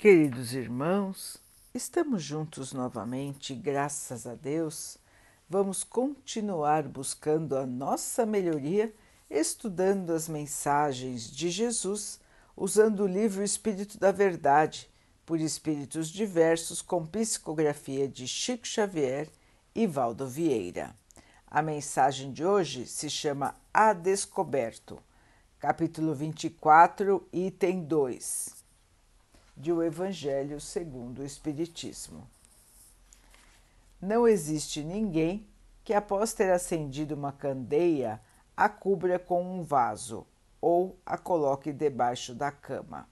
Queridos irmãos, estamos juntos novamente, graças a Deus. Vamos continuar buscando a nossa melhoria, estudando as mensagens de Jesus, usando o livro Espírito da Verdade, por espíritos diversos, com psicografia de Chico Xavier e Valdo Vieira. A mensagem de hoje se chama A Descoberto, capítulo 24, item 2 de O Evangelho segundo o Espiritismo. Não existe ninguém que, após ter acendido uma candeia, a cubra com um vaso ou a coloque debaixo da cama.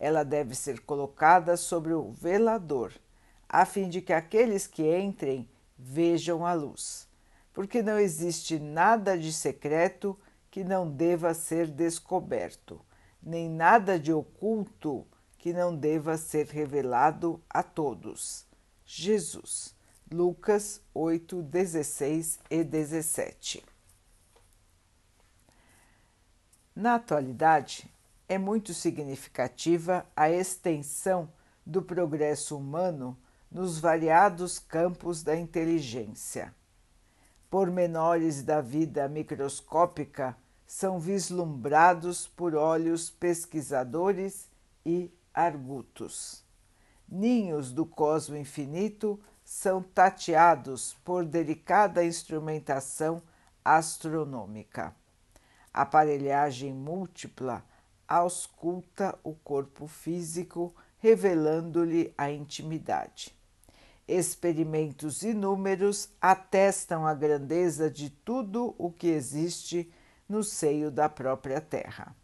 Ela deve ser colocada sobre o velador, a fim de que aqueles que entrem vejam a luz, porque não existe nada de secreto que não deva ser descoberto, nem nada de oculto que não deva ser revelado a todos. Jesus. Lucas 8, 16 e 17. Na atualidade, é muito significativa a extensão do progresso humano nos variados campos da inteligência. Pormenores da vida microscópica são vislumbrados por olhos pesquisadores e argutos. Ninhos do cosmo infinito são tateados por delicada instrumentação astronômica. Aparelhagem múltipla ausculta o corpo físico, revelando-lhe a intimidade. Experimentos inúmeros atestam a grandeza de tudo o que existe no seio da própria Terra.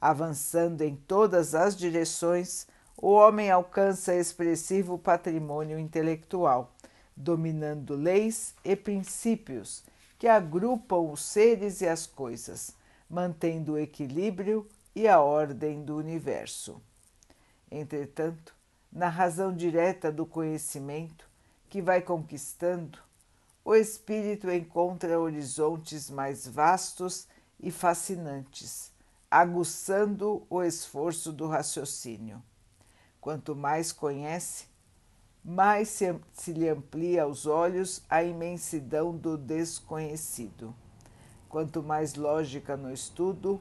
Avançando em todas as direções, o homem alcança expressivo patrimônio intelectual, dominando leis e princípios que agrupam os seres e as coisas, mantendo o equilíbrio e a ordem do universo. Entretanto, na razão direta do conhecimento que vai conquistando, o espírito encontra horizontes mais vastos e fascinantes aguçando o esforço do raciocínio. Quanto mais conhece, mais se, se lhe amplia aos olhos a imensidão do desconhecido. Quanto mais lógica no estudo,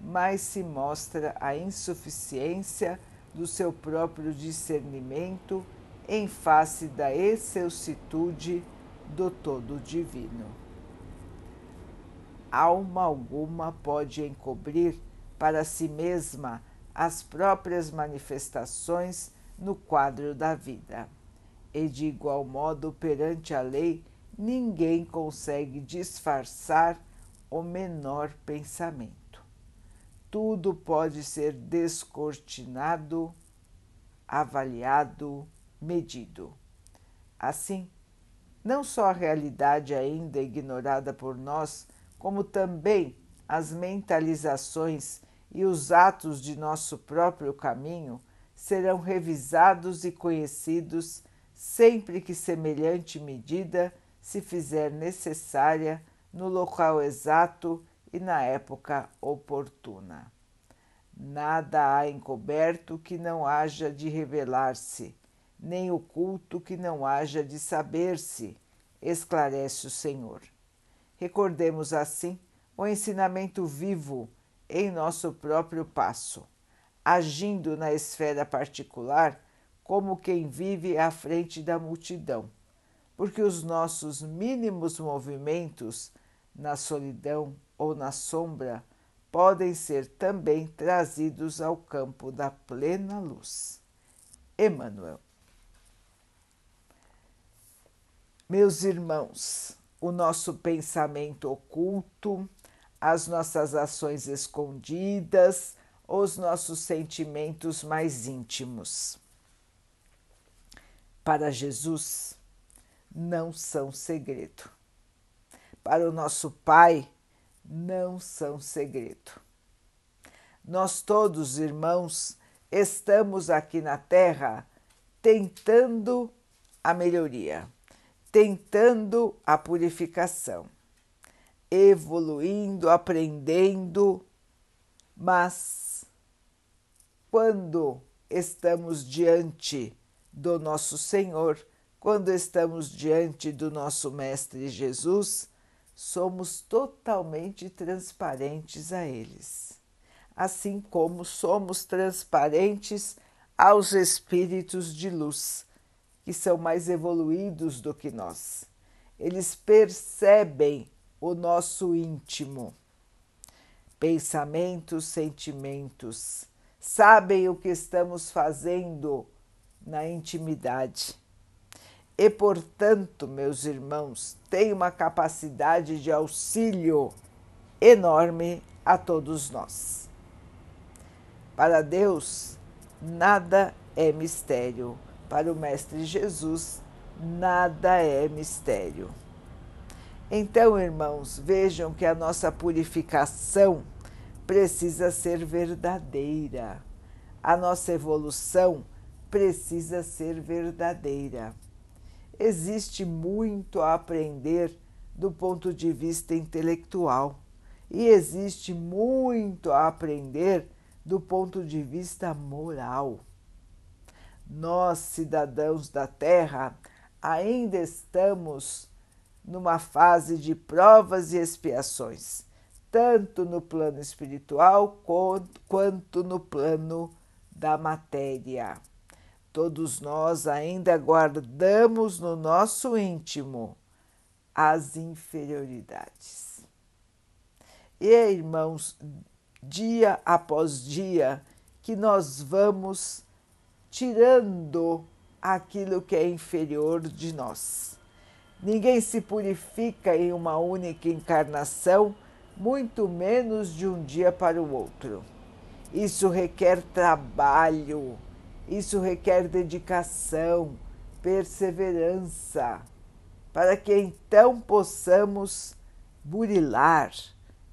mais se mostra a insuficiência do seu próprio discernimento em face da excelsitude do todo divino. Alma alguma pode encobrir para si mesma as próprias manifestações no quadro da vida. E de igual modo, perante a lei, ninguém consegue disfarçar o menor pensamento. Tudo pode ser descortinado, avaliado, medido. Assim, não só a realidade ainda ignorada por nós, como também as mentalizações e os atos de nosso próprio caminho serão revisados e conhecidos sempre que semelhante medida se fizer necessária no local exato e na época oportuna. Nada há encoberto que não haja de revelar-se, nem oculto que não haja de saber-se, esclarece o Senhor. Recordemos assim o ensinamento vivo em nosso próprio passo, agindo na esfera particular como quem vive à frente da multidão, porque os nossos mínimos movimentos na solidão ou na sombra podem ser também trazidos ao campo da plena luz. Emmanuel. Meus irmãos, o nosso pensamento oculto, as nossas ações escondidas, os nossos sentimentos mais íntimos. Para Jesus, não são segredo. Para o nosso Pai, não são segredo. Nós todos, irmãos, estamos aqui na Terra tentando a melhoria, tentando a purificação evoluindo, aprendendo, mas quando estamos diante do nosso Senhor, quando estamos diante do nosso Mestre Jesus, somos totalmente transparentes a eles, assim como somos transparentes aos espíritos de luz, que são mais evoluídos do que nós. Eles percebem o nosso íntimo, pensamentos, sentimentos, sabem o que estamos fazendo na intimidade. E, portanto, meus irmãos, têm uma capacidade de auxílio enorme a todos nós. Para Deus, nada é mistério. Para o Mestre Jesus, nada é mistério. Então, irmãos, vejam que a nossa purificação precisa ser verdadeira. A nossa evolução precisa ser verdadeira. Existe muito a aprender do ponto de vista intelectual e existe muito a aprender do ponto de vista moral. Nós, cidadãos da Terra, ainda estamos numa fase de provas e expiações, tanto no plano espiritual quanto no plano da matéria. Todos nós ainda guardamos no nosso íntimo as inferioridades. E, irmãos, dia após dia, que nós vamos tirando aquilo que é inferior de nós. Ninguém se purifica em uma única encarnação, muito menos de um dia para o outro. Isso requer trabalho isso requer dedicação, perseverança, para que então possamos burilar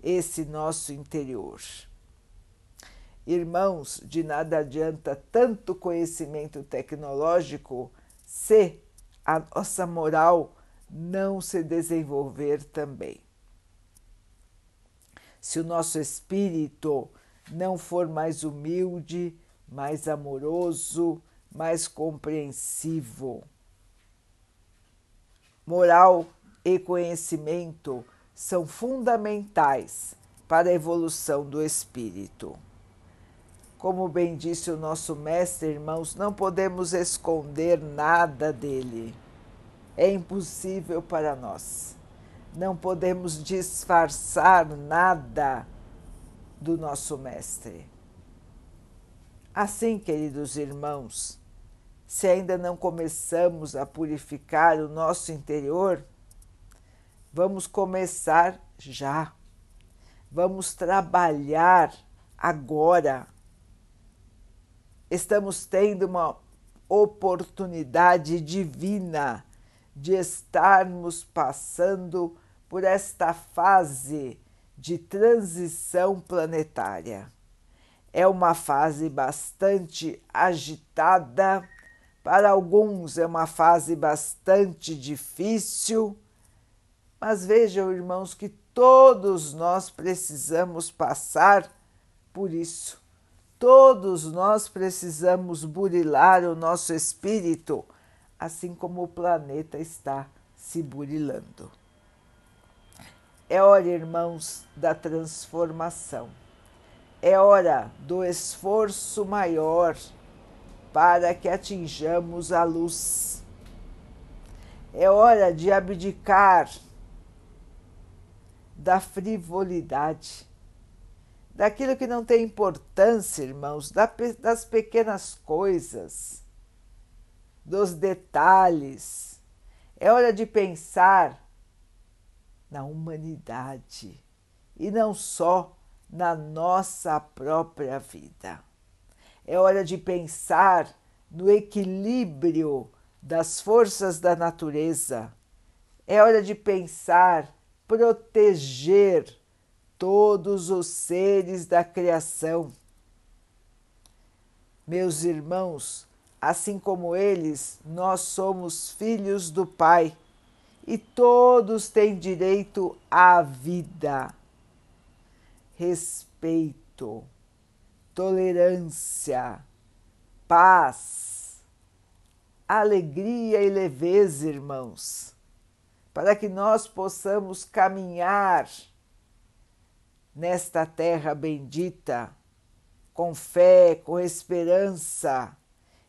esse nosso interior. Irmãos, de nada adianta tanto conhecimento tecnológico se a nossa moral não se desenvolver também. Se o nosso espírito não for mais humilde, mais amoroso, mais compreensivo. Moral e conhecimento são fundamentais para a evolução do espírito. Como bem disse o nosso mestre, irmãos, não podemos esconder nada dele. É impossível para nós. Não podemos disfarçar nada do nosso mestre. Assim, queridos irmãos, se ainda não começamos a purificar o nosso interior, vamos começar já. Vamos trabalhar agora. Estamos tendo uma oportunidade divina de estarmos passando por esta fase de transição planetária é uma fase bastante agitada, para alguns é uma fase bastante difícil, mas vejam, irmãos, que todos nós precisamos passar por isso. Todos nós precisamos burilar o nosso espírito, assim como o planeta está se burilando. É hora, irmãos, da transformação é hora do esforço maior para que atinjamos a luz. É hora de abdicar da frivolidade, daquilo que não tem importância, irmãos, das pequenas coisas, dos detalhes. É hora de pensar na humanidade e não só na nossa própria vida. É hora de pensar no equilíbrio das forças da natureza. É hora de pensar, proteger todos os seres da criação. Meus irmãos, assim como eles, nós somos filhos do Pai e todos têm direito à vida. Respeito, tolerância, paz, alegria e leveza, irmãos, para que nós possamos caminhar nesta terra bendita com fé, com esperança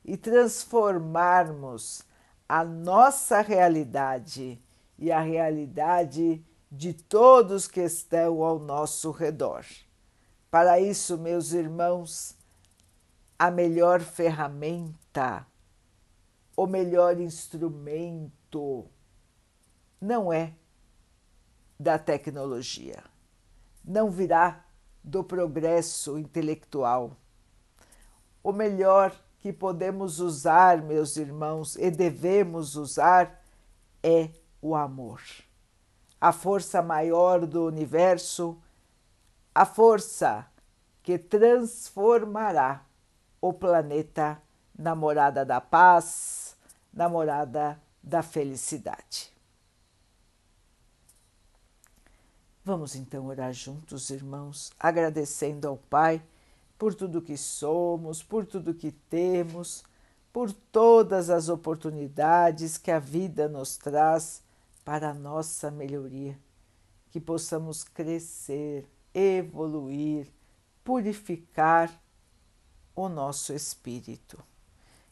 e transformarmos a nossa realidade e a realidade de todos que estão ao nosso redor. Para isso, meus irmãos, a melhor ferramenta, o melhor instrumento não é da tecnologia, não virá do progresso intelectual. O melhor que podemos usar, meus irmãos, e devemos usar é o amor. A força maior do universo, a força que transformará o planeta na morada da paz, na morada da felicidade. Vamos então orar juntos, irmãos, agradecendo ao Pai por tudo que somos, por tudo que temos, por todas as oportunidades que a vida nos traz para a nossa melhoria, que possamos crescer, evoluir, purificar o nosso espírito.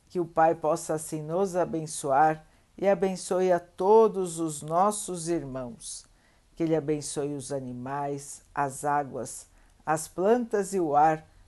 Que o Pai possa assim nos abençoar e abençoe a todos os nossos irmãos que Ele abençoe os animais, as águas, as plantas e o ar